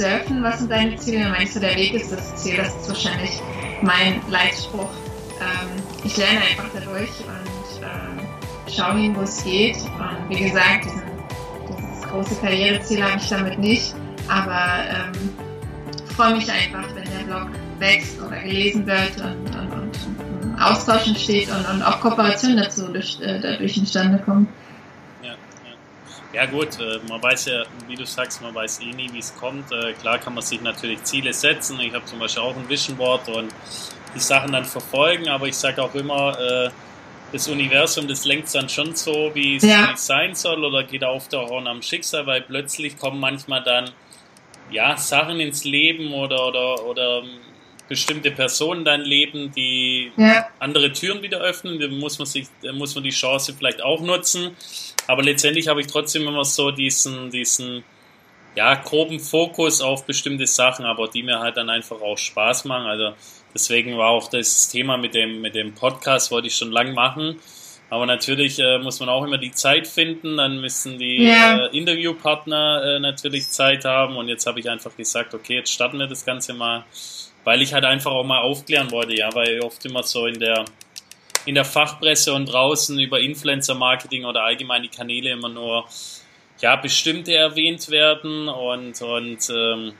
surfen, was sind deine Ziele? Meinst du, der Weg ist das Ziel, das ist wahrscheinlich mein Leitspruch. Ähm, ich lerne einfach dadurch und äh, schaue hin, wo es geht. Und wie gesagt, diesen, dieses große Karriereziel habe ich damit nicht, aber ähm, freue mich einfach, wenn der Blog wächst oder gelesen wird und, und, und Austausch entsteht und, und auch Kooperation dazu äh, dadurch instande kommen. Ja gut, äh, man weiß ja, wie du sagst, man weiß eh nie, wie es kommt. Äh, klar kann man sich natürlich Ziele setzen. Ich habe zum Beispiel auch ein Vision Board und die Sachen dann verfolgen, aber ich sage auch immer, äh, das Universum, das lenkt dann schon so, wie es ja. sein soll oder geht auf der Horn am Schicksal, weil plötzlich kommen manchmal dann ja, Sachen ins Leben oder, oder, oder bestimmte Personen dein Leben, die ja. andere Türen wieder öffnen. Da muss man sich, da muss man die Chance vielleicht auch nutzen. Aber letztendlich habe ich trotzdem immer so diesen, diesen, ja, groben Fokus auf bestimmte Sachen, aber die mir halt dann einfach auch Spaß machen. Also deswegen war auch das Thema mit dem, mit dem Podcast, wollte ich schon lang machen. Aber natürlich äh, muss man auch immer die Zeit finden, dann müssen die ja. äh, Interviewpartner äh, natürlich Zeit haben. Und jetzt habe ich einfach gesagt, okay, jetzt starten wir das Ganze mal weil ich halt einfach auch mal aufklären wollte, ja, weil oft immer so in der in der Fachpresse und draußen über Influencer-Marketing oder allgemein die Kanäle immer nur ja bestimmte erwähnt werden und und ähm,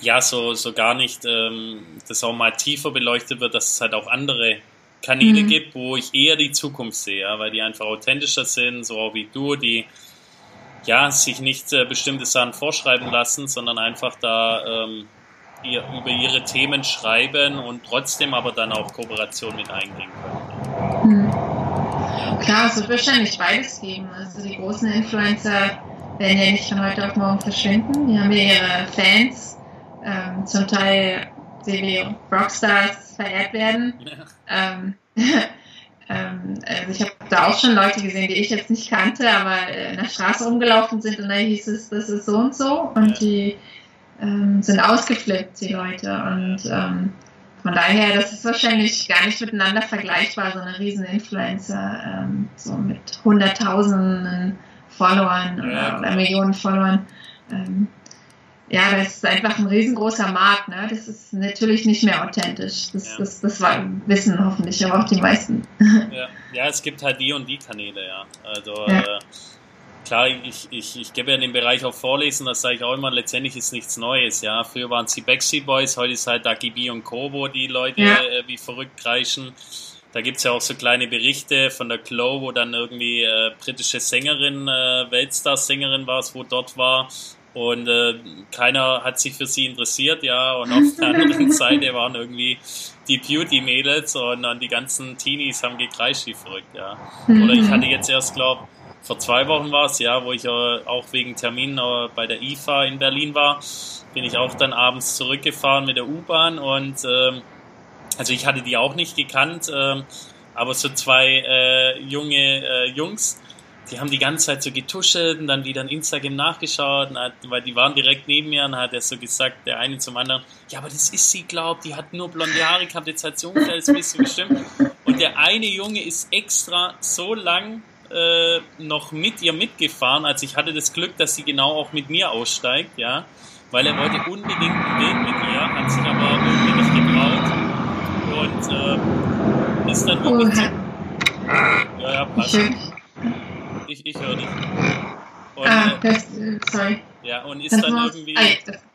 ja so so gar nicht ähm, das auch mal tiefer beleuchtet wird, dass es halt auch andere Kanäle mhm. gibt, wo ich eher die Zukunft sehe, ja, weil die einfach authentischer sind, so wie du, die ja sich nicht äh, bestimmte Sachen vorschreiben lassen, sondern einfach da ähm, ihr, über ihre Themen schreiben und trotzdem aber dann auch Kooperation mit eingehen können. Hm. Klar, es wird wahrscheinlich beides geben. Also die großen Influencer werden ja nicht von heute auf morgen verschwinden. Die haben ja ihre Fans, ähm, zum Teil die wie Rockstars verehrt werden. Ja. Ähm, ähm, also ich habe da auch schon Leute gesehen, die ich jetzt nicht kannte, aber äh, in der Straße rumgelaufen sind und da hieß es, das ist so und so. Und die ähm, sind ausgeflippt, die Leute. Und ähm, von daher, das ist wahrscheinlich gar nicht miteinander vergleichbar, so eine riesen Influencer, ähm, so mit Hunderttausenden Followern oder, oder Millionen Followern. Ähm, ja, das ist einfach ein riesengroßer Markt, ne? Das ist natürlich nicht mehr authentisch. Das, ja. das, das wissen hoffentlich aber auch die meisten. Ja. ja, es gibt halt die und die Kanäle, ja. Also ja. Äh, klar, ich, ich, ich gebe ja in dem Bereich auch Vorlesen, das sage ich auch immer, letztendlich ist nichts Neues, ja. Früher waren es die Backstreet Boys, heute ist halt Dagi B und Co., wo die Leute ja. äh, wie verrückt kreischen. Da gibt es ja auch so kleine Berichte von der Glow, wo dann irgendwie äh, britische Sängerin, äh, Weltstar-Sängerin war es, wo dort war. Und äh, keiner hat sich für sie interessiert, ja. Und auf der anderen Seite waren irgendwie die Beauty-Mädels und dann die ganzen Teenies haben gekreischt wie verrückt, ja. Oder ich hatte jetzt erst, glaube vor zwei Wochen war es, ja, wo ich äh, auch wegen Termin äh, bei der IFA in Berlin war, bin ich auch dann abends zurückgefahren mit der U-Bahn und ähm, also ich hatte die auch nicht gekannt, ähm, aber so zwei äh, junge äh, Jungs, die haben die ganze Zeit so getuschelt und dann wieder in Instagram nachgeschaut, hat, weil die waren direkt neben mir und hat er so gesagt, der eine zum anderen, ja, aber das ist sie, glaubt, die hat nur blonde Haare gehabt, jetzt hat sie ungefähr das bisschen bestimmt. Und der eine Junge ist extra so lang äh, noch mit ihr mitgefahren. Also ich hatte das Glück, dass sie genau auch mit mir aussteigt, ja, weil er wollte unbedingt ein Bild mit ihr, hat sich aber irgendwie nicht getraut und äh, ist dann wirklich zu, ja, ja, passt. Ich, ich höre dich. Und, ah, äh, das, sorry. Ja, und ist dann irgendwie,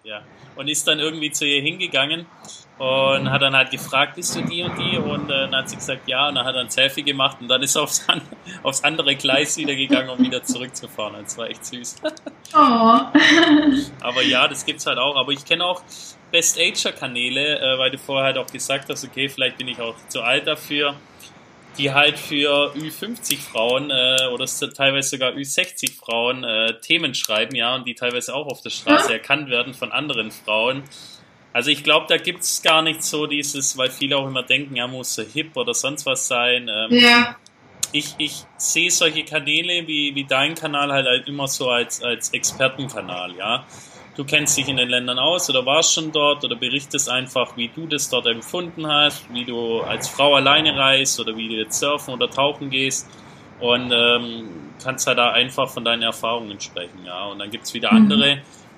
ja, und ist dann irgendwie zu ihr hingegangen und hat dann halt gefragt, bist du die und die? Und äh, dann hat sie gesagt, ja, und dann hat er ein Selfie gemacht und dann ist er aufs, aufs andere Gleis wieder gegangen, um wieder zurückzufahren. Das war echt süß. Oh. Aber ja, das gibt's halt auch. Aber ich kenne auch Best Ager Kanäle, äh, weil du vorher halt auch gesagt hast, okay, vielleicht bin ich auch zu alt dafür die halt für Ü50 Frauen äh, oder teilweise sogar Ü60 Frauen äh, Themen schreiben, ja, und die teilweise auch auf der Straße ja. erkannt werden von anderen Frauen. Also ich glaube, da gibt es gar nicht so dieses, weil viele auch immer denken, ja, muss so hip oder sonst was sein. Ähm, ja. Ich, ich sehe solche Kanäle wie, wie dein Kanal halt, halt immer so als, als Expertenkanal, ja du kennst dich in den Ländern aus oder warst schon dort oder berichtest einfach, wie du das dort empfunden hast, wie du als Frau alleine reist oder wie du jetzt surfen oder tauchen gehst und ähm, kannst halt da einfach von deinen Erfahrungen sprechen, ja. Und dann gibt es wieder mhm.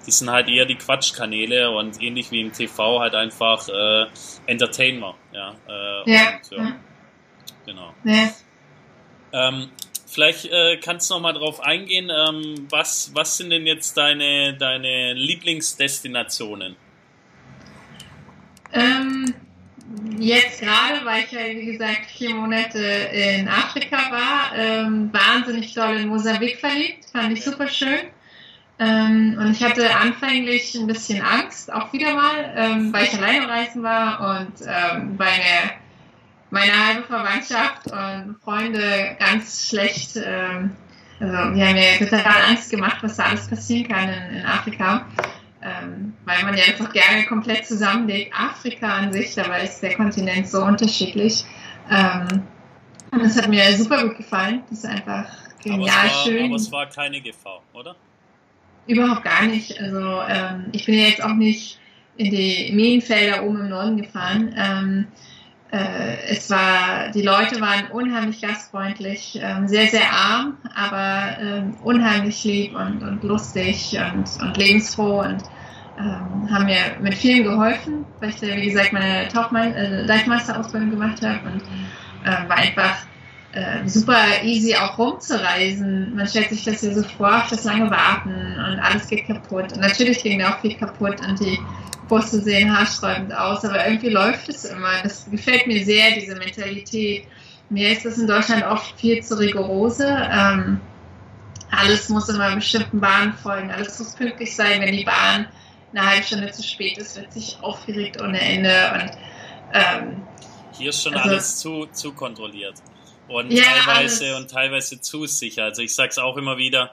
Die sind halt eher die Quatschkanäle und ähnlich wie im TV halt einfach äh, Entertainer. Ja, äh, ja. Und, ja. Genau. Ja. Ähm, vielleicht äh, kannst du noch mal drauf eingehen, ähm, was, was sind denn jetzt deine, deine Lieblingsdestinationen? Ähm, jetzt gerade, weil ich ja, wie gesagt, vier Monate in Afrika war, ähm, wahnsinnig doll in Mosambik verliebt, fand ich super schön. Ähm, und ich hatte anfänglich ein bisschen Angst, auch wieder mal, ähm, weil ich alleine reisen war und ähm, meine, meine halbe Verwandtschaft und Freunde ganz schlecht, ähm, also die haben mir total Angst gemacht, was da alles passieren kann in, in Afrika ähm, weil man ja einfach gerne komplett zusammenlegt. Afrika an sich, dabei ist der Kontinent so unterschiedlich. Ähm, und das hat mir super gut gefallen. Das ist einfach genial aber war, schön. Aber es war keine Gefahr, oder? Überhaupt gar nicht. Also ähm, ich bin ja jetzt auch nicht in die Minenfelder oben im Norden gefahren. Ähm, äh, es war, die Leute waren unheimlich gastfreundlich, ähm, sehr, sehr arm, aber ähm, unheimlich lieb und, und lustig und, und lebensfroh und ähm, haben mir mit vielen geholfen, weil ich, wie gesagt, meine Tauchmeisterausbildung äh, gemacht habe und äh, war einfach äh, super easy auch rumzureisen. Man stellt sich das ja so vor, auf das lange Warten und alles geht kaputt. Und natürlich ging da auch viel kaputt und die Busse sehen haarsträubend aus, aber irgendwie läuft es immer. Das gefällt mir sehr, diese Mentalität. Mir ist das in Deutschland oft viel zu rigorose. Ähm, alles muss immer bestimmten Bahnen folgen, alles muss pünktlich sein. Wenn die Bahn eine halbe Stunde zu spät ist, wird sich aufgeregt ohne Ende. Und, ähm, Hier ist schon also, alles zu, zu kontrolliert. Und ja, teilweise alles. und teilweise zu sicher. Also ich sage es auch immer wieder,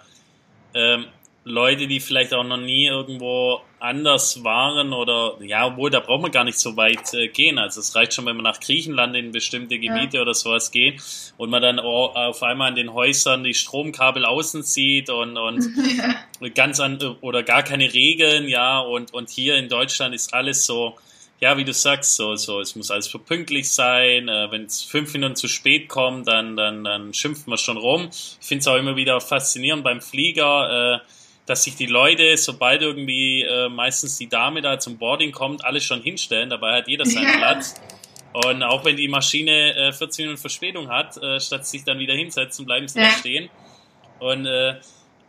ähm, Leute, die vielleicht auch noch nie irgendwo anders waren oder ja, obwohl da braucht man gar nicht so weit äh, gehen. Also es reicht schon, wenn man nach Griechenland in bestimmte Gebiete ja. oder sowas geht und man dann auf einmal an den Häusern die Stromkabel außen sieht und, und ja. ganz an oder gar keine Regeln, ja, und, und hier in Deutschland ist alles so, ja, wie du sagst, so, so, es muss alles so pünktlich sein. Äh, Wenn es fünf Minuten zu spät kommt, dann, dann, dann schimpft man schon rum. Ich finde es auch immer wieder faszinierend beim Flieger. Äh, dass sich die Leute, sobald irgendwie äh, meistens die Dame da zum Boarding kommt, alles schon hinstellen. Dabei hat jeder seinen ja. Platz. Und auch wenn die Maschine äh, 14 Minuten Verspätung hat, äh, statt sich dann wieder hinsetzen, bleiben sie ja. da stehen. Und äh,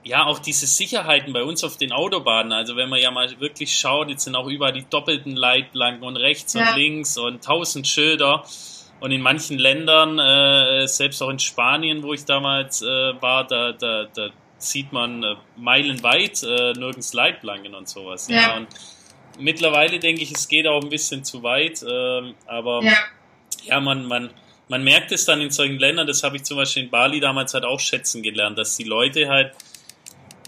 ja, auch diese Sicherheiten bei uns auf den Autobahnen, also wenn man ja mal wirklich schaut, jetzt sind auch überall die doppelten Leitplanken und rechts ja. und links und tausend Schilder. Und in manchen Ländern, äh, selbst auch in Spanien, wo ich damals äh, war, da, da, da sieht man äh, meilenweit äh, nirgends Leitplanken und sowas. Ja. ja. Und mittlerweile denke ich, es geht auch ein bisschen zu weit, äh, aber ja, ja man, man, man merkt es dann in solchen Ländern, das habe ich zum Beispiel in Bali damals halt auch schätzen gelernt, dass die Leute halt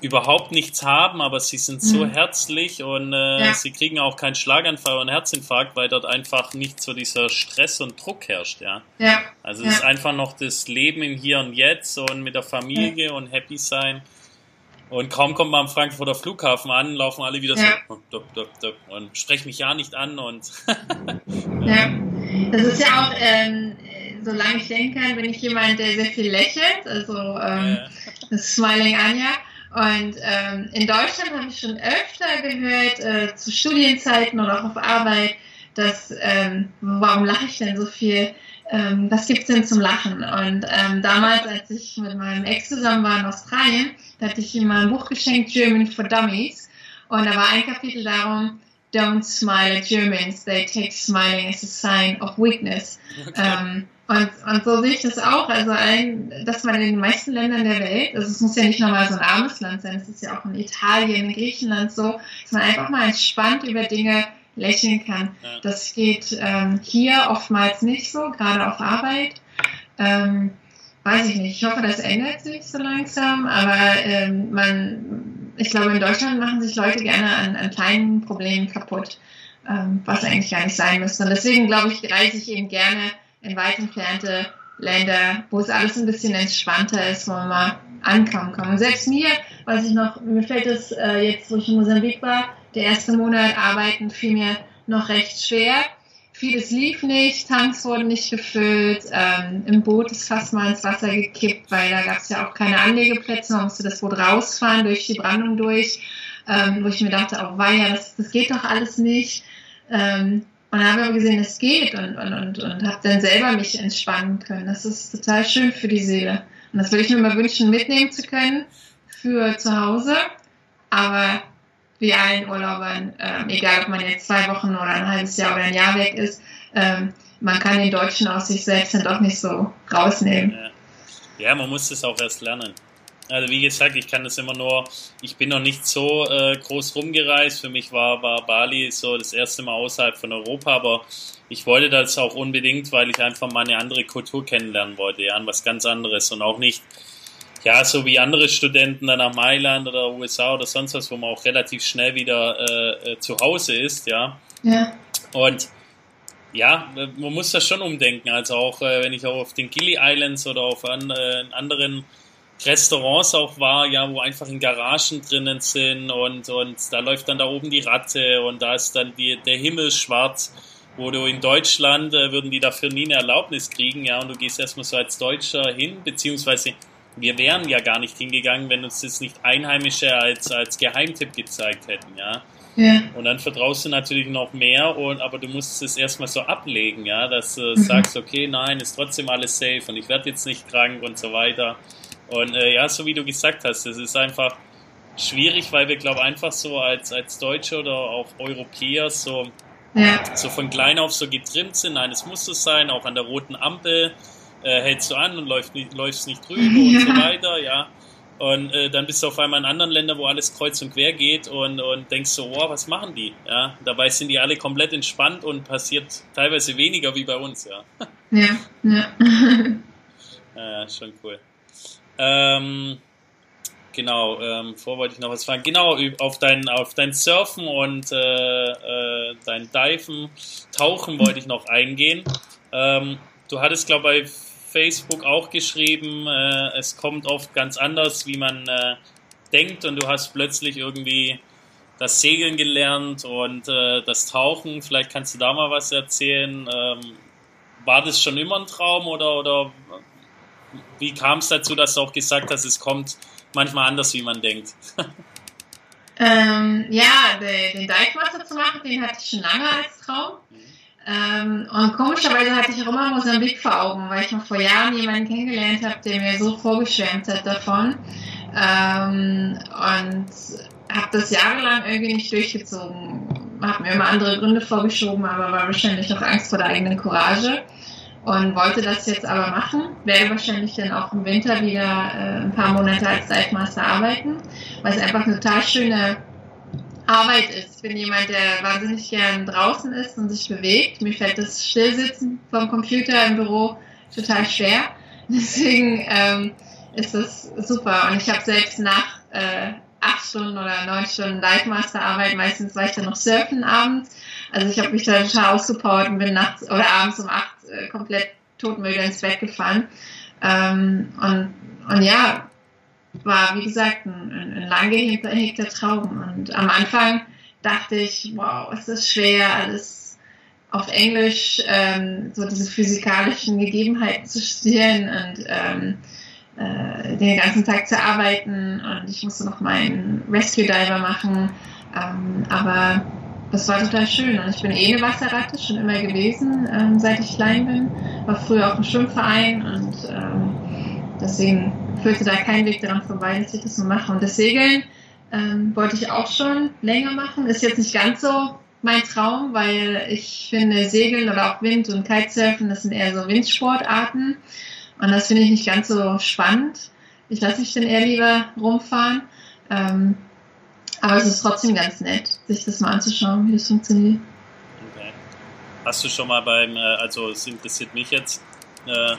überhaupt nichts haben, aber sie sind so mhm. herzlich und äh, ja. sie kriegen auch keinen Schlaganfall und Herzinfarkt, weil dort einfach nicht so dieser Stress und Druck herrscht, ja. ja. Also es ja. ist einfach noch das Leben im Hier und Jetzt und mit der Familie und happy sein. Und kaum kommt man am Frankfurter Flughafen an, laufen alle wieder so duck, duck, duck, und sprechen mich ja nicht an und ja. Das ist ja auch, ähm, solange ich denken kann, bin ich jemand, der sehr viel lächelt, also ähm, das Smiling Anja. Und ähm, in Deutschland habe ich schon öfter gehört, äh, zu Studienzeiten oder auch auf Arbeit, dass, ähm, warum lache ich denn so viel? Ähm, was gibt's denn zum Lachen? Und ähm, damals, als ich mit meinem Ex zusammen war in Australien, da hatte ich ihm mal ein Buch geschenkt, German for Dummies. Und da war ein Kapitel darum, Don't smile at Germans, they take smiling as a sign of weakness. Okay. Ähm, und, und so sehe ich das auch. Also, ein, dass man in den meisten Ländern der Welt, also es muss ja nicht nochmal so ein armes Land sein, es ist ja auch in Italien, in Griechenland so, dass man einfach mal entspannt über Dinge lächeln kann. Ja. Das geht ähm, hier oftmals nicht so, gerade auf Arbeit. Ähm, weiß ich nicht. Ich hoffe, das ändert sich so langsam, aber ähm, man, ich glaube, in Deutschland machen sich Leute gerne an, an kleinen Problemen kaputt, ähm, was eigentlich gar nicht sein müsste. Und deswegen glaube ich, reise ich eben gerne in weit entfernte Länder, wo es alles ein bisschen entspannter ist, wo man mal ankommen kann. Und selbst mir, weiß ich noch, mir fällt es äh, jetzt, wo ich in Mosambik war, der erste Monat arbeiten fiel mir noch recht schwer. Vieles lief nicht, Tanks wurden nicht gefüllt, ähm, im Boot ist fast mal ins Wasser gekippt, weil da gab es ja auch keine Anlegeplätze, man musste das Boot rausfahren, durch die Brandung durch. ähm, wo ich mir dachte, oh weia, das, das geht doch alles nicht. Ähm, und dann habe ich aber gesehen, es geht und, und, und, und habe dann selber mich entspannen können. Das ist total schön für die Seele. Und das würde ich mir mal wünschen, mitnehmen zu können für zu Hause. Aber wie allen Urlaubern, ähm, egal ob man jetzt zwei Wochen oder ein halbes Jahr oder ein Jahr weg ist, ähm, man kann den Deutschen aus sich selbst dann doch nicht so rausnehmen. Ja, ja man muss es auch erst lernen. Also wie gesagt, ich kann das immer nur, ich bin noch nicht so äh, groß rumgereist. Für mich war, war Bali so das erste Mal außerhalb von Europa, aber ich wollte das auch unbedingt, weil ich einfach mal eine andere Kultur kennenlernen wollte, ja, was ganz anderes und auch nicht, ja, so wie andere Studenten dann nach Mailand oder USA oder sonst was, wo man auch relativ schnell wieder äh, äh, zu Hause ist, ja. Ja. Und ja, man muss das schon umdenken. Also auch äh, wenn ich auch auf den Gili Islands oder auf an, äh, anderen Restaurants auch war, ja, wo einfach in Garagen drinnen sind und, und da läuft dann da oben die Ratte und da ist dann die, der Himmel schwarz, wo du in Deutschland äh, würden die dafür nie eine Erlaubnis kriegen, ja, und du gehst erstmal so als Deutscher hin, beziehungsweise wir wären ja gar nicht hingegangen, wenn uns das nicht Einheimische als, als Geheimtipp gezeigt hätten, ja. Ja. Und dann vertraust du natürlich noch mehr, und, aber du musst es erstmal so ablegen, ja, dass du mhm. sagst, okay, nein, ist trotzdem alles safe und ich werde jetzt nicht krank und so weiter. Und äh, ja, so wie du gesagt hast, es ist einfach schwierig, weil wir, glaube einfach so als, als Deutsche oder auch Europäer so, ja. so von klein auf so getrimmt sind. Nein, es muss so sein, auch an der roten Ampel äh, hältst du an und läufst nicht, läufst nicht drüber ja. und so weiter, ja. Und äh, dann bist du auf einmal in anderen Ländern, wo alles kreuz und quer geht und, und denkst so, wow, was machen die? Ja, dabei sind die alle komplett entspannt und passiert teilweise weniger wie bei uns, ja. Ja, ja. ja, schon cool. Ähm, genau, ähm, vor wollte ich noch was fragen. Genau, auf dein, auf dein Surfen und äh, äh, dein Diven, Tauchen wollte ich noch eingehen. Ähm, du hattest, glaube ich, bei Facebook auch geschrieben, äh, es kommt oft ganz anders, wie man äh, denkt und du hast plötzlich irgendwie das Segeln gelernt und äh, das Tauchen. Vielleicht kannst du da mal was erzählen. Ähm, war das schon immer ein Traum oder, oder wie kam es dazu, dass du auch gesagt hast, es kommt manchmal anders, wie man denkt? ähm, ja, den, den Deichmaster zu machen, den hatte ich schon lange als Traum. Ähm, und komischerweise hatte ich auch immer Mosambik vor Augen, weil ich noch vor Jahren jemanden kennengelernt habe, der mir so vorgeschwärmt hat davon. Ähm, und habe das jahrelang irgendwie nicht durchgezogen. Habe mir immer andere Gründe vorgeschoben, aber war wahrscheinlich noch Angst vor der eigenen Courage und wollte das jetzt aber machen. Werde wahrscheinlich dann auch im Winter wieder äh, ein paar Monate als Dive Master arbeiten, weil es einfach eine total schöne Arbeit ist. Ich bin jemand, der wahnsinnig gern draußen ist und sich bewegt. Mir fällt das Stillsitzen vom Computer im Büro total schwer. Deswegen ähm, ist das super. Und ich habe selbst nach äh, acht Stunden oder neun Stunden Dive Master Arbeit, meistens war ich dann noch surfen abends. Also ich habe mich da total ausgepowert und bin nachts oder abends um acht äh, komplett todmüde ins Bett gefallen. Ähm, und, und ja, war wie gesagt ein, ein lang gehegter Traum. Und am Anfang dachte ich, wow, ist das schwer, alles auf Englisch, ähm, so diese physikalischen Gegebenheiten zu studieren und ähm, äh, den ganzen Tag zu arbeiten. Und ich musste noch meinen Rescue Diver machen. Ähm, aber das war total schön. Und ich bin eh eine Wasserratte, schon immer gewesen, ähm, seit ich klein bin. War früher auch im Schwimmverein und ähm, deswegen führte da kein Weg daran vorbei, dass ich das so mache. Und das Segeln ähm, wollte ich auch schon länger machen. Ist jetzt nicht ganz so mein Traum, weil ich finde Segeln oder auch Wind- und Kitesurfen, das sind eher so Windsportarten. Und das finde ich nicht ganz so spannend. Ich lasse mich dann eher lieber rumfahren. Ähm, aber es ist trotzdem ganz nett, sich das mal anzuschauen, wie das funktioniert. Okay. Hast du schon mal beim, äh, also es interessiert mich jetzt, äh,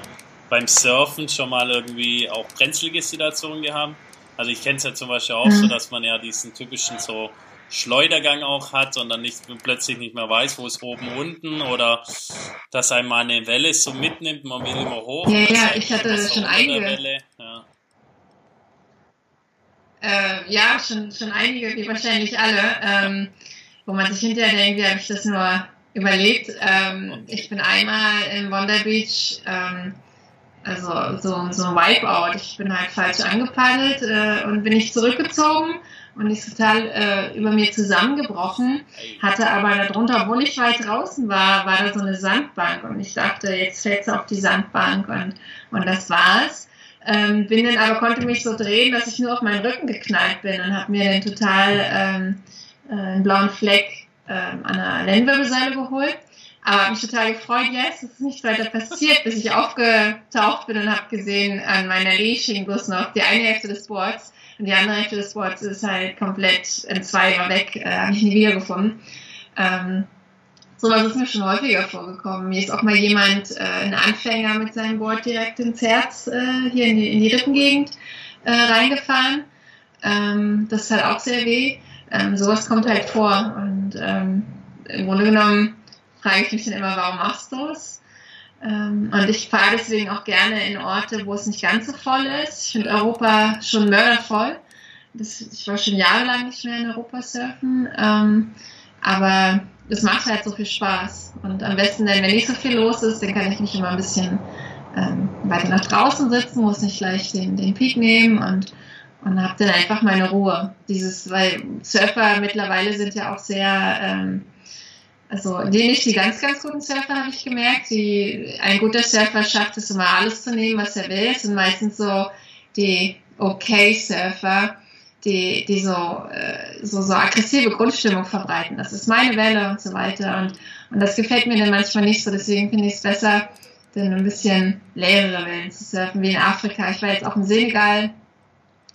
beim Surfen schon mal irgendwie auch brenzlige Situationen gehabt? Also ich kenne es ja zum Beispiel auch mhm. so, dass man ja diesen typischen so Schleudergang auch hat und dann nicht, plötzlich nicht mehr weiß, wo ist oben, unten oder dass einmal eine Welle so mitnimmt, man will immer hoch. Ja, ja, ich hatte schon einige. Ja. Äh, ja, schon, schon einige, wie wahrscheinlich alle, ähm, wo man sich hinterher denkt, wie habe ich das nur überlebt. Ähm, ich bin einmal in Wonder Beach ähm, also so, so ein Wipeout. Ich bin halt falsch angepaddelt äh, und bin nicht zurückgezogen und ist total äh, über mir zusammengebrochen. Hatte aber darunter, obwohl ich weit draußen war, war da so eine Sandbank und ich dachte, jetzt fällt es auf die Sandbank und, und das war's. Ähm, bin dann aber konnte mich so drehen, dass ich nur auf meinen Rücken geknallt bin und habe mir dann total ähm, äh, einen blauen Fleck ähm, an der Lendenwirbelsäule geholt. Aber habe mich total gefreut, yes, es ist nicht weiter passiert, bis ich aufgetaucht bin und habe gesehen, an meiner hing bloß noch die eine Hälfte des Boards und die andere Hälfte des Boards ist halt komplett in zwei war weg, äh, habe ich nie wiedergefunden. Ähm, sowas ist mir schon häufiger vorgekommen. Mir ist auch mal jemand, äh, ein Anfänger mit seinem Board direkt ins Herz äh, hier in die, in die Rippengegend äh, reingefahren. Ähm, das ist halt auch sehr weh. Ähm, sowas kommt halt vor und ähm, im Grunde genommen frage ich mich dann immer, warum machst du es? Ähm, und ich fahre deswegen auch gerne in Orte, wo es nicht ganz so voll ist. Ich finde Europa schon mördervoll. Das, ich war schon jahrelang nicht mehr in Europa surfen. Ähm, aber es macht halt so viel Spaß. Und am besten, wenn nicht so viel los ist, dann kann ich mich immer ein bisschen ähm, weiter nach draußen sitzen, muss nicht gleich den, den Peak nehmen und, und habe dann einfach meine Ruhe. Dieses, weil Surfer mittlerweile sind ja auch sehr ähm, also die nicht die ganz, ganz guten Surfer, habe ich gemerkt. Die, ein guter Surfer schafft es immer alles zu nehmen, was er will. Es sind meistens so die okay Surfer, die, die so, äh, so, so aggressive Grundstimmung verbreiten. Das ist meine Welle und so weiter. Und, und das gefällt mir dann manchmal nicht so. Deswegen finde ich es besser, dann ein bisschen leerere Wellen zu surfen, wie in Afrika. Ich war jetzt auch in Senegal.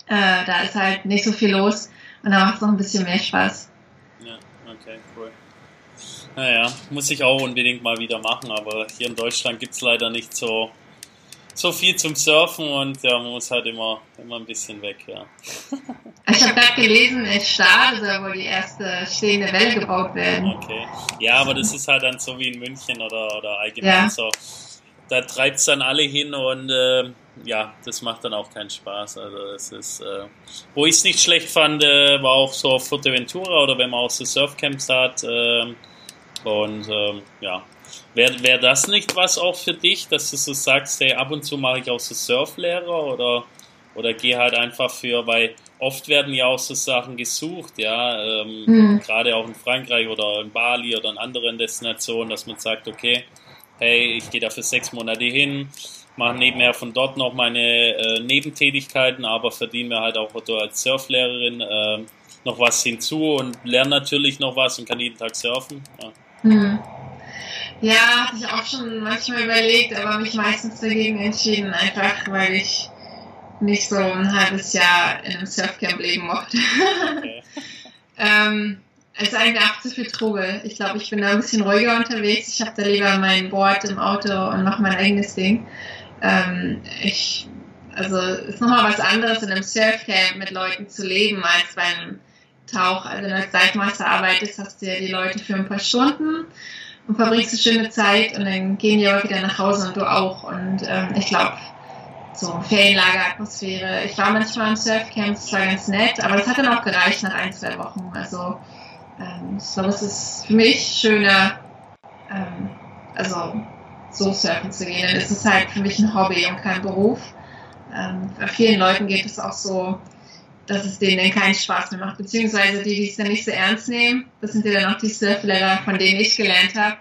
Äh, da ist halt nicht so viel los. Und da macht es noch ein bisschen mehr Spaß. Ja, okay, cool. Naja, muss ich auch unbedingt mal wieder machen, aber hier in Deutschland gibt es leider nicht so, so viel zum Surfen und ja, man muss halt immer, immer ein bisschen weg, ja. Ich habe gerade gelesen, in Stade wohl die erste stehende Welle gebaut werden. Okay. Ja, aber das ist halt dann so wie in München oder, oder allgemein ja. so. Da treibt es dann alle hin und äh, ja, das macht dann auch keinen Spaß. Also es ist, äh, wo ich es nicht schlecht fand, äh, war auch so auf Fuerteventura oder wenn man auch so Surfcamps hat, äh, und ähm, ja, wäre wär das nicht was auch für dich, dass du so sagst, hey, ab und zu mache ich auch so Surflehrer oder, oder geh halt einfach für, weil oft werden ja auch so Sachen gesucht, ja, ähm, mhm. gerade auch in Frankreich oder in Bali oder in anderen Destinationen, dass man sagt, okay, hey, ich gehe da für sechs Monate hin, mache nebenher von dort noch meine äh, Nebentätigkeiten, aber verdiene mir halt auch als Surflehrerin äh, noch was hinzu und lerne natürlich noch was und kann jeden Tag surfen. Ja. Hm. Ja, hatte ich auch schon manchmal überlegt, aber mich meistens dagegen entschieden, einfach weil ich nicht so ein halbes Jahr in einem Surfcamp leben mochte. Okay. ähm, es ist eigentlich auch zu viel Trubel. Ich glaube, ich bin da ein bisschen ruhiger unterwegs. Ich habe da lieber mein Board im Auto und mache mein eigenes Ding. Ähm, ich, also ist nochmal was anderes, in einem Surfcamp mit Leuten zu leben, als beim Tauch, also wenn du als Seitmeister arbeitest, hast du ja die Leute für ein paar Stunden und verbringst eine schöne Zeit und dann gehen die aber wieder nach Hause und du auch. Und ähm, ich glaube, so Ferienlageratmosphäre. Ich war manchmal im Surfcamp, das war ganz nett, aber das hat dann auch gereicht nach ein, zwei Wochen. Also ich glaube, es ist für mich schöner, ähm, also so surfen zu gehen. es ist halt für mich ein Hobby und kein Beruf. Ähm, bei vielen Leuten geht es auch so, dass es denen dann keinen Spaß mehr macht. Beziehungsweise die, die es dann nicht so ernst nehmen, das sind ja dann auch die Surflehrer, von denen ich gelernt habe,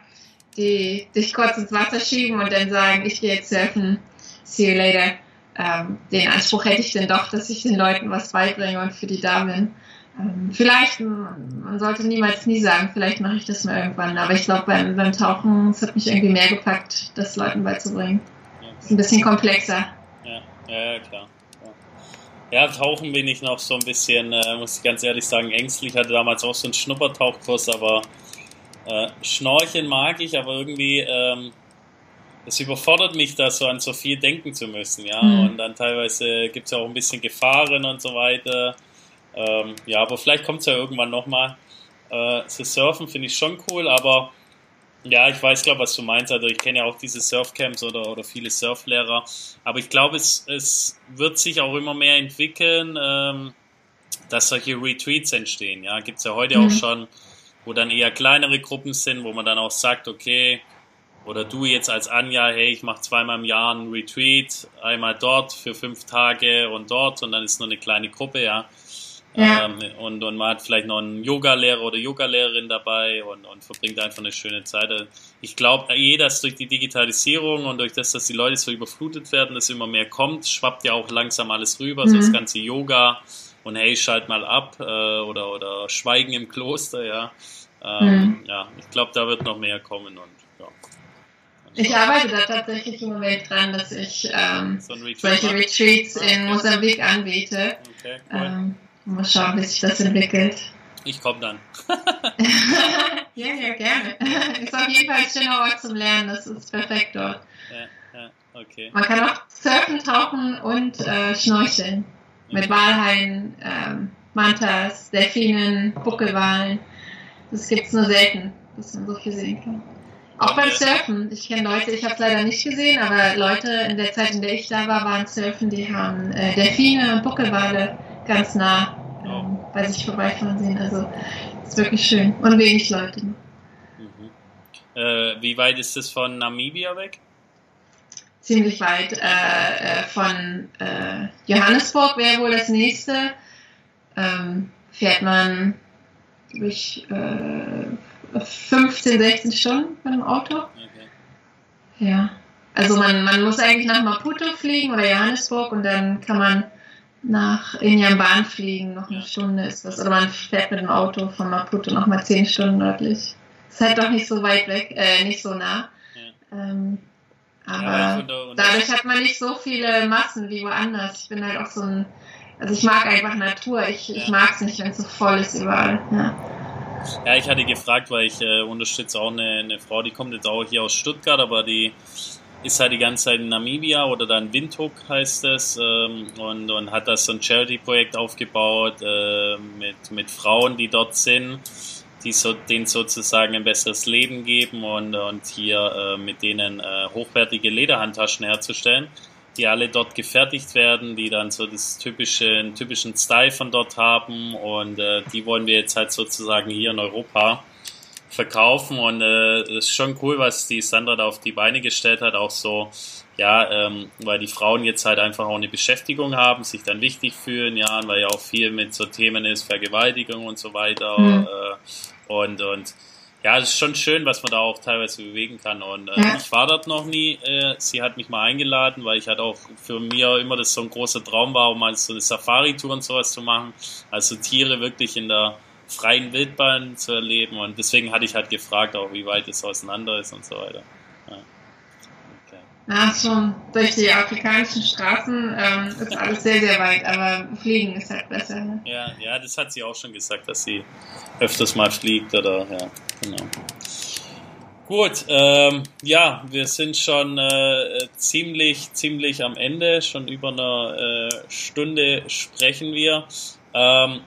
die dich kurz ins Wasser schieben und dann sagen, ich gehe jetzt surfen, see you later. Ähm, den Anspruch hätte ich denn doch, dass ich den Leuten was beibringe und für die da bin. Ähm, vielleicht, man sollte niemals nie sagen, vielleicht mache ich das mal irgendwann, aber ich glaube beim, beim Tauchen, es hat mich irgendwie mehr gepackt, das Leuten beizubringen. Ist ein bisschen komplexer. Ja, ja, klar. Ja, tauchen bin ich noch so ein bisschen, äh, muss ich ganz ehrlich sagen, ängstlich. Ich hatte damals auch so einen Schnuppertauchkurs, aber äh, Schnorcheln mag ich, aber irgendwie, ähm, es überfordert mich, da so an so viel denken zu müssen, ja. Mhm. Und dann teilweise gibt es ja auch ein bisschen Gefahren und so weiter. Ähm, ja, aber vielleicht kommt es ja irgendwann nochmal. Äh, zu surfen finde ich schon cool, aber ja, ich weiß, glaube was du meinst. Also ich kenne ja auch diese Surfcamps oder, oder viele Surflehrer. Aber ich glaube, es, es wird sich auch immer mehr entwickeln, ähm, dass solche Retreats entstehen. Ja, gibt es ja heute mhm. auch schon, wo dann eher kleinere Gruppen sind, wo man dann auch sagt, okay, oder du jetzt als Anja, hey, ich mache zweimal im Jahr einen Retreat, einmal dort für fünf Tage und dort und dann ist nur eine kleine Gruppe, ja. Ja. Ähm, und, und man hat vielleicht noch einen Yoga-Lehrer oder Yoga-Lehrerin dabei und, und verbringt einfach eine schöne Zeit. Ich glaube, eh, dass durch die Digitalisierung und durch das, dass die Leute so überflutet werden, dass immer mehr kommt, schwappt ja auch langsam alles rüber, mhm. so das mhm. ganze Yoga und hey, schalt mal ab äh, oder, oder Schweigen im Kloster, ja. Ähm, mhm. Ja, ich glaube, da wird noch mehr kommen und ja. Ich arbeite da tatsächlich im Moment dran, dass ich ähm, so Retreat solche Retreats in okay. Mosambik anbiete. Okay, cool. ähm, mal schauen, wie sich das entwickelt. Ich komme dann. ja, ja, gerne. Ist auf jeden Fall ein schöner Ort zum Lernen. Das ist perfekt dort. Ja, ja, okay. Man kann auch surfen, tauchen und äh, schnorcheln. Mit Walhaien, ähm, Mantas, Delfinen, Buckelwalen. Das gibt es nur selten, dass man so viel sehen kann. Auch beim Surfen. Ich kenne Leute, ich habe es leider nicht gesehen, aber Leute in der Zeit, in der ich da war, waren surfen, die haben äh, Delfine und Buckelwale ganz nah ähm, bei sich vorbeifahren sehen. Also ist wirklich schön. Und wenig Leute. Mhm. Äh, wie weit ist das von Namibia weg? Ziemlich weit. Äh, äh von äh, Johannesburg wäre wohl das nächste. Ähm, fährt man durch 15, 16 Stunden mit dem Auto. Okay. Ja. Also man, man muss eigentlich nach Maputo fliegen oder Johannesburg und dann kann man nach Injamban fliegen, noch eine Stunde ist das. Oder man fährt mit dem Auto von Maputo nochmal 10 Stunden nördlich. Ist halt doch nicht so weit weg, äh, nicht so nah. Ja. Ähm, aber ja, dadurch hat man nicht so viele Massen wie woanders. Ich bin halt auch so ein, also ich mag einfach Natur. Ich, ja. ich mag es nicht, wenn es so voll ist überall. Ja. Ja, ich hatte gefragt, weil ich äh, unterstütze auch eine, eine Frau, die kommt jetzt auch hier aus Stuttgart, aber die ist halt die ganze Zeit in Namibia oder dann Windhoek heißt es ähm, und, und hat das so ein Charity-Projekt aufgebaut äh, mit, mit Frauen, die dort sind, die so, denen sozusagen ein besseres Leben geben und, und hier äh, mit denen äh, hochwertige Lederhandtaschen herzustellen die alle dort gefertigt werden, die dann so das typische, einen typischen Style von dort haben und äh, die wollen wir jetzt halt sozusagen hier in Europa verkaufen und äh, das ist schon cool, was die Sandra da auf die Beine gestellt hat, auch so, ja, ähm, weil die Frauen jetzt halt einfach auch eine Beschäftigung haben, sich dann wichtig fühlen, ja, weil ja auch viel mit so Themen ist, Vergewaltigung und so weiter mhm. äh, und, und ja, es ist schon schön, was man da auch teilweise bewegen kann. Und äh, ja. ich war dort noch nie. Äh, sie hat mich mal eingeladen, weil ich halt auch für mir immer das so ein großer Traum war, um mal so eine Safari-Tour und sowas zu machen. Also Tiere wirklich in der freien Wildbahn zu erleben. Und deswegen hatte ich halt gefragt, auch wie weit es auseinander ist und so weiter. Ja, schon durch die afrikanischen Straßen ähm, ist alles sehr, sehr weit, aber fliegen ist halt besser. Ne? Ja, ja, das hat sie auch schon gesagt, dass sie öfters mal fliegt oder ja, genau. Gut, ähm, ja, wir sind schon äh, ziemlich, ziemlich am Ende. Schon über eine äh, Stunde sprechen wir. Ähm,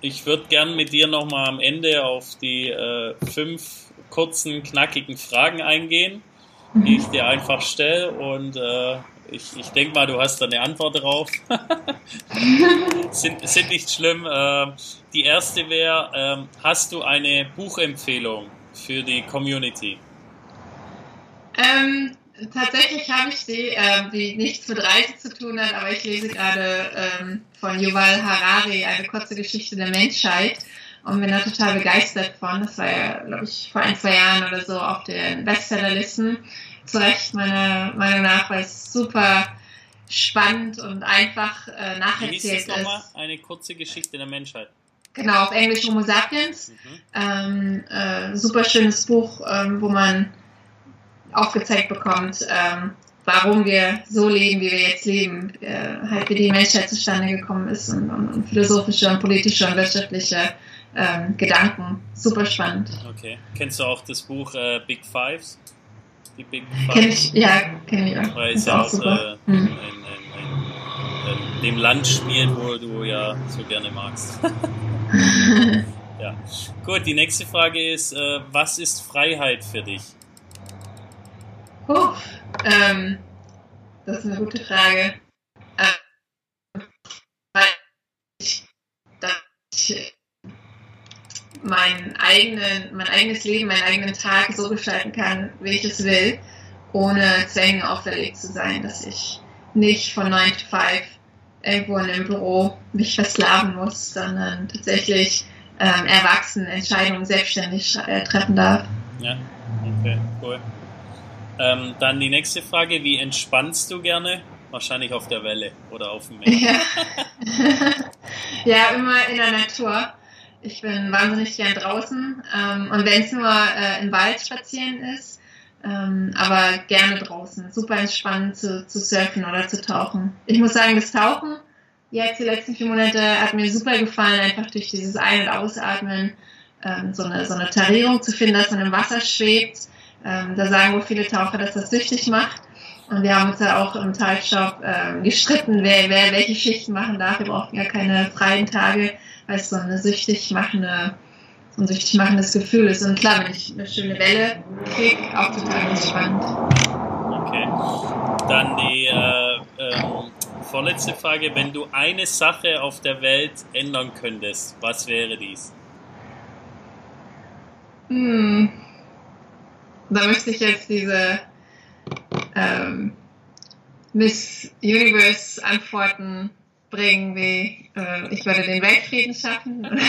ich würde gern mit dir nochmal am Ende auf die äh, fünf kurzen, knackigen Fragen eingehen die ich dir einfach stelle und äh, ich, ich denke mal, du hast da eine Antwort drauf. sind, sind nicht schlimm. Äh, die erste wäre, äh, hast du eine Buchempfehlung für die Community? Ähm, tatsächlich habe ich die, äh, die nichts mit Reise zu tun hat, aber ich lese gerade ähm, von Yuval Harari eine kurze Geschichte der Menschheit und bin da total begeistert von. Das war ja, glaube ich, vor ein, zwei Jahren oder so auf den Bestsellerlisten. Zu Recht, meiner Meinung nach, weil es super spannend und einfach äh, nacherzählt ist. Nochmal? Eine kurze Geschichte der Menschheit. Genau, auf Englisch Homo sapiens. Mhm. Ähm, äh, super schönes Buch, ähm, wo man aufgezeigt bekommt, ähm, warum wir so leben, wie wir jetzt leben, äh, halt wie die Menschheit zustande gekommen ist und, und, und philosophische und politische und wirtschaftliche ähm, Gedanken. Super spannend. Okay. Kennst du auch das Buch äh, Big Fives? Die Big Fives? Kenn ich, ja, kenne ich auch. Weil es ja aus äh, mhm. in, in, in, dem Land spielt, wo du ja so gerne magst. ja. Gut, die nächste Frage ist, äh, was ist Freiheit für dich? Oh, ähm, das ist eine gute Frage. Ähm, ich, ich mein, eigenen, mein eigenes Leben, meinen eigenen Tag so gestalten kann, wie ich es will, ohne Zwängen auferlegt zu sein, dass ich nicht von 9 to 5 irgendwo in einem Büro mich versklaven muss, sondern tatsächlich ähm, erwachsen Entscheidungen selbstständig äh, treffen darf. Ja, okay, cool. Ähm, dann die nächste Frage, wie entspannst du gerne? Wahrscheinlich auf der Welle oder auf dem Meer. Ja, ja immer in der Natur. Ich bin wahnsinnig gern draußen ähm, und wenn es nur äh, im Wald spazieren ist, ähm, aber gerne draußen. Super entspannend zu, zu surfen oder zu tauchen. Ich muss sagen, das Tauchen jetzt die letzten vier Monate hat mir super gefallen, einfach durch dieses Ein- und Ausatmen ähm, so, eine, so eine Tarierung zu finden, dass man im Wasser schwebt. Ähm, da sagen wohl viele Taucher, dass das süchtig macht. Und wir haben uns ja auch im Talkshop ähm, gestritten, wer, wer welche Schichten machen darf. Wir brauchen ja keine freien Tage, weil es so eine süchtig machende, so ein süchtig machendes Gefühl ist. Und klar, wenn ich eine schöne Welle kriege, auch total entspannt. Okay. Dann die äh, ähm, vorletzte Frage. Wenn du eine Sache auf der Welt ändern könntest, was wäre dies? Hm. Da müsste ich jetzt diese ähm, Miss Universe Antworten bringen, wie äh, ich würde den Weltfrieden schaffen.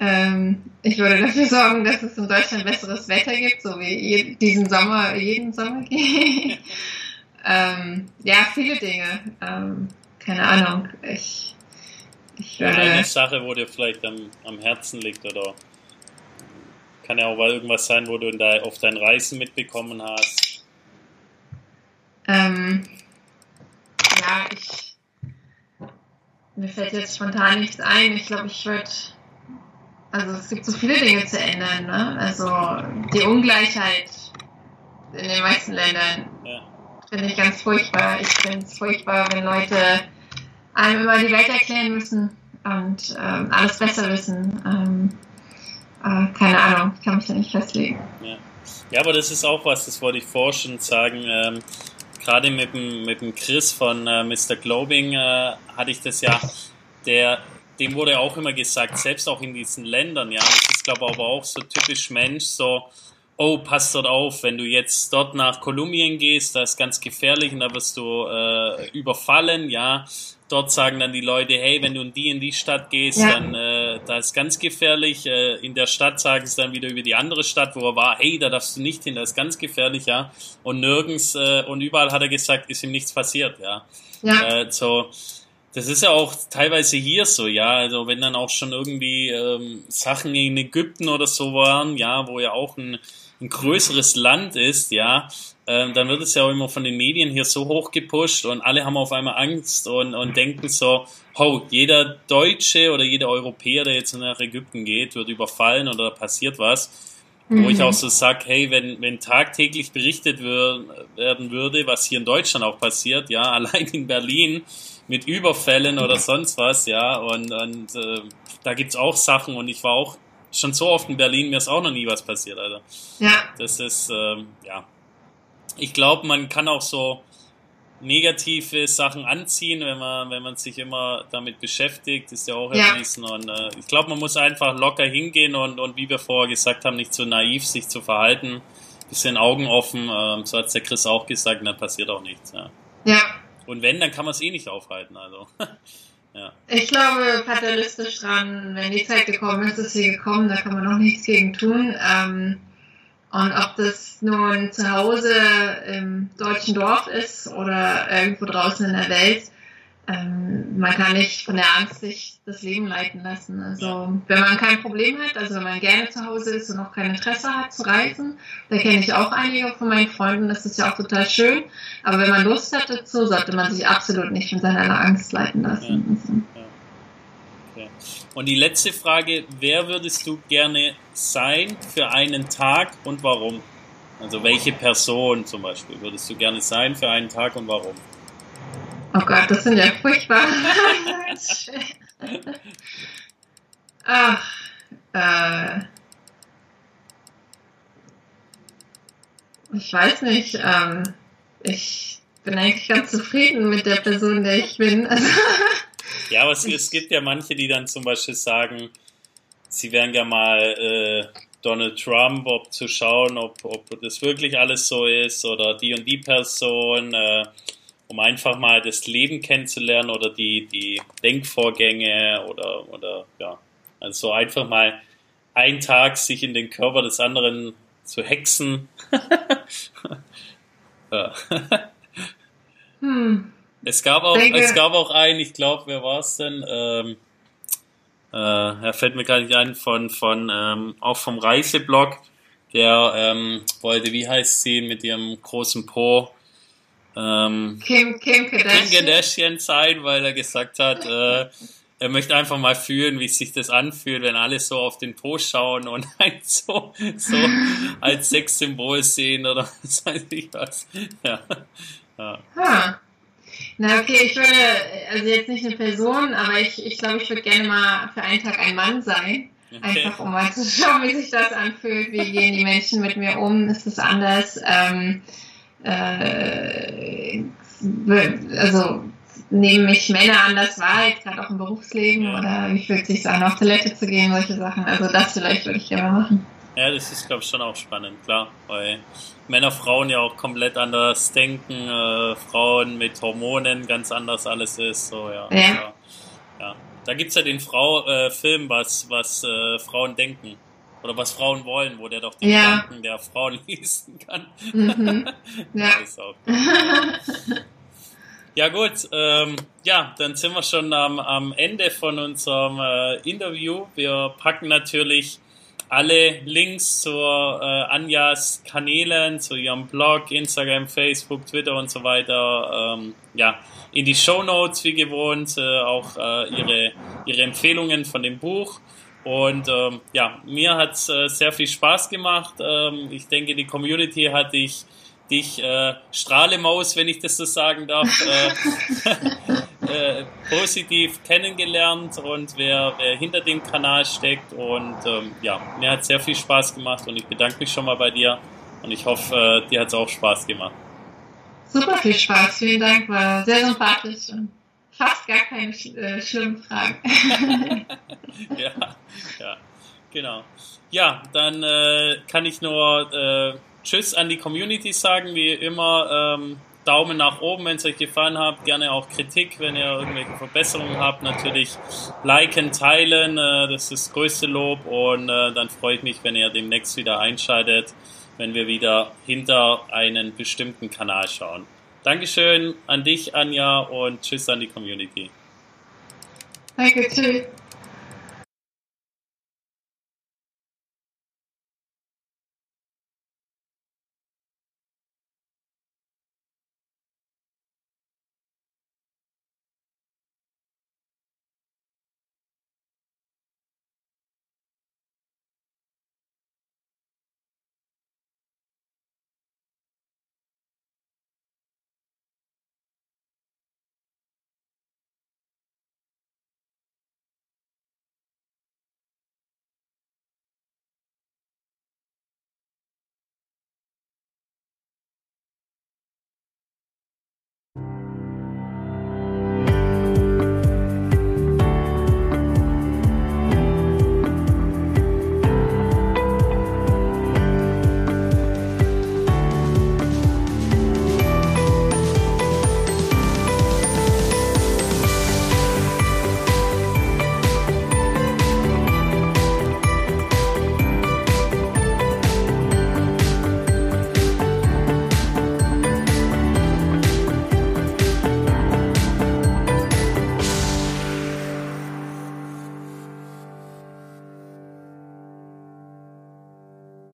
ähm, ich würde dafür sorgen, dass es in Deutschland besseres Wetter gibt, so wie je, diesen Sommer, jeden Sommer ähm, ja, viele Dinge. Ähm, keine Ahnung. Ich, ich würde, Eine Sache, wo dir vielleicht am, am Herzen liegt oder kann ja auch mal irgendwas sein, wo du in de, auf deinen Reisen mitbekommen hast. Ähm, ja, ich. Mir fällt jetzt spontan nichts ein. Ich glaube, ich würde. Also es gibt so viele Dinge zu ändern, ne? Also die Ungleichheit in den meisten Ländern Ja. finde ich ganz furchtbar. Ich finde es furchtbar, wenn Leute einem immer die Welt erklären müssen und ähm, alles besser wissen. Ähm, äh, keine Ahnung, ich kann mich da nicht festlegen. Ja. ja, aber das ist auch was, das wollte ich schon sagen. Ähm, Gerade mit dem, mit dem Chris von äh, Mr. Globing äh, hatte ich das ja, der, dem wurde auch immer gesagt, selbst auch in diesen Ländern, ja, das ist glaube ich aber auch so typisch Mensch, so, oh, pass dort auf, wenn du jetzt dort nach Kolumbien gehst, da ist ganz gefährlich und da wirst du äh, überfallen, ja. Dort sagen dann die Leute, hey, wenn du in die in die Stadt gehst, Ja. dann äh, da ist ganz gefährlich. Äh, in der Stadt sagen sie dann wieder über die andere Stadt, wo er war, hey, da darfst du nicht hin, das ist ganz gefährlich, ja. Und nirgends äh, und überall hat er gesagt, ist ihm nichts passiert, ja. Ja, Äh, so, das ist ja auch teilweise hier so, ja. Also wenn dann auch schon irgendwie ähm, Sachen in Ägypten oder so waren, ja, wo ja auch ein, ein größeres Land ist, ja, ähm, dann wird es ja auch immer von den Medien hier so hoch gepusht und alle haben auf einmal Angst und, und denken so, oh, jeder Deutsche oder jeder Europäer, der jetzt nach Ägypten geht, wird überfallen oder da passiert was. Wo ich auch so sag, hey, wenn, wenn tagtäglich berichtet wür werden würde, was hier in Deutschland auch passiert, ja, allein in Berlin mit Überfällen oder sonst was, ja, und, und äh, da gibt's auch Sachen und ich war auch schon so oft in Berlin, mir ist auch noch nie was passiert, also ja, das ist, ähm, ja, ich glaube, man kann auch so negative Sachen anziehen, wenn man, wenn man sich immer damit beschäftigt, ist ja auch Ja. erwiesen. Und äh, ich glaube, man muss einfach locker hingehen und, und wie wir vorher gesagt haben, nicht so naiv sich zu verhalten, bisschen Augen offen, ähm, so hat's der Chris auch gesagt, und dann passiert auch nichts. Ja. ja. Und wenn, dann kann man es eh nicht aufhalten. Also. ja. Ich glaube fatalistisch dran, wenn die Zeit gekommen ist, ist sie gekommen, da kann man noch nichts gegen tun. Ähm, und ob das nun zu Hause im deutschen Dorf ist oder irgendwo draußen in der Welt, ähm, man kann nicht von der Angst sich das Leben leiten lassen. Also wenn man kein Problem hat, also wenn man gerne zu Hause ist und auch kein Interesse hat zu reisen, da kenne ich auch einige von meinen Freunden, das ist ja auch total schön. Aber wenn man Lust hat dazu, sollte man sich absolut nicht von seiner Angst leiten lassen. Also, Okay. Und die letzte Frage, wer würdest du gerne sein für einen Tag und warum? Also welche Person zum Beispiel würdest du gerne sein für einen Tag und warum? Oh Gott, das sind ja furchtbar. Ach, äh, ich weiß nicht. Ähm, ich bin eigentlich ganz zufrieden mit der Person, der ich bin. Also, Ja, aber es, es, gibt ja manche, die dann zum Beispiel sagen, sie wären ja mal äh, Donald Trump, ob zu schauen, ob, ob das wirklich alles so ist oder die und die Person, äh, um einfach mal das Leben kennenzulernen oder die, die Denkvorgänge oder, oder ja, also einfach mal einen Tag sich in den Körper des anderen zu hexen. ja. hm. Es gab auch, Denke. es gab auch einen, ich glaube, wer war es denn? Ähm, äh, er fällt mir gar nicht ein, von, von ähm, auch vom Reiseblog, der ähm, wollte, wie heißt sie, mit ihrem großen Po ähm, Kim, Kim, Kardashian. Kim Kardashian sein, weil er gesagt hat, äh, er möchte einfach mal fühlen, wie sich das anfühlt, wenn alle so auf den Po schauen und ein so, so als Sexsymbol sehen oder was weiß ich was. Ja. ja. Ha. Na okay, ich würde, also jetzt nicht eine Person, aber ich, ich glaube, ich würde gerne mal für einen Tag ein Mann sein. Okay. Einfach um mal zu schauen, wie sich das anfühlt, wie gehen die Menschen mit mir um, ist es anders. Ähm, äh, also nehmen mich Männer anders wahr, jetzt gerade auch im Berufsleben, oder wie fühlt es sich an, auf Toilette zu gehen, solche Sachen. Also das vielleicht würde ich gerne machen. Ja, das ist, glaube ich, schon auch spannend, klar. Weil Männer, Frauen ja auch komplett anders denken, äh, Frauen mit Hormonen ganz anders alles ist. So, ja. ja. ja, ja. Da gibt es ja den Frau, äh, Film, was, was äh, Frauen denken. Oder was Frauen wollen, wo der doch die ja. Gedanken der Frauen lesen kann. Mhm. Ja. ja, gut. Ähm, ja, dann sind wir schon am, am Ende von unserem äh, Interview. Wir packen natürlich alle Links zu äh, Anjas Kanälen, zu ihrem Blog, Instagram, Facebook, Twitter und so weiter, ähm, ja, in die Show Notes wie gewohnt, äh, auch äh, ihre, ihre Empfehlungen von dem Buch. Und ähm, ja, mir hat es äh, sehr viel Spaß gemacht. Ähm, ich denke, die Community hat dich, dich äh, Strahlemaus, wenn ich das so sagen darf, äh, positiv kennengelernt und wer, wer hinter dem Kanal steckt. Und ähm, ja, mir hat sehr viel Spaß gemacht und ich bedanke mich schon mal bei dir und ich hoffe, äh, dir hat es auch Spaß gemacht. Super viel Spaß, vielen Dank, war sehr sympathisch und fast gar keine äh, schlimmen Fragen. ja, ja, genau. Ja, dann äh, kann ich nur äh, Tschüss an die Community sagen, wie immer. Ähm, Daumen nach oben, wenn es euch gefallen hat. Gerne auch Kritik, wenn ihr irgendwelche Verbesserungen habt. Natürlich liken, teilen, äh, das ist das größte Lob. Und äh, dann freue ich mich, wenn ihr demnächst wieder einschaltet, wenn wir wieder hinter einen bestimmten Kanal schauen. Dankeschön an dich, Anja, und tschüss an die Community. Danke, tschüss.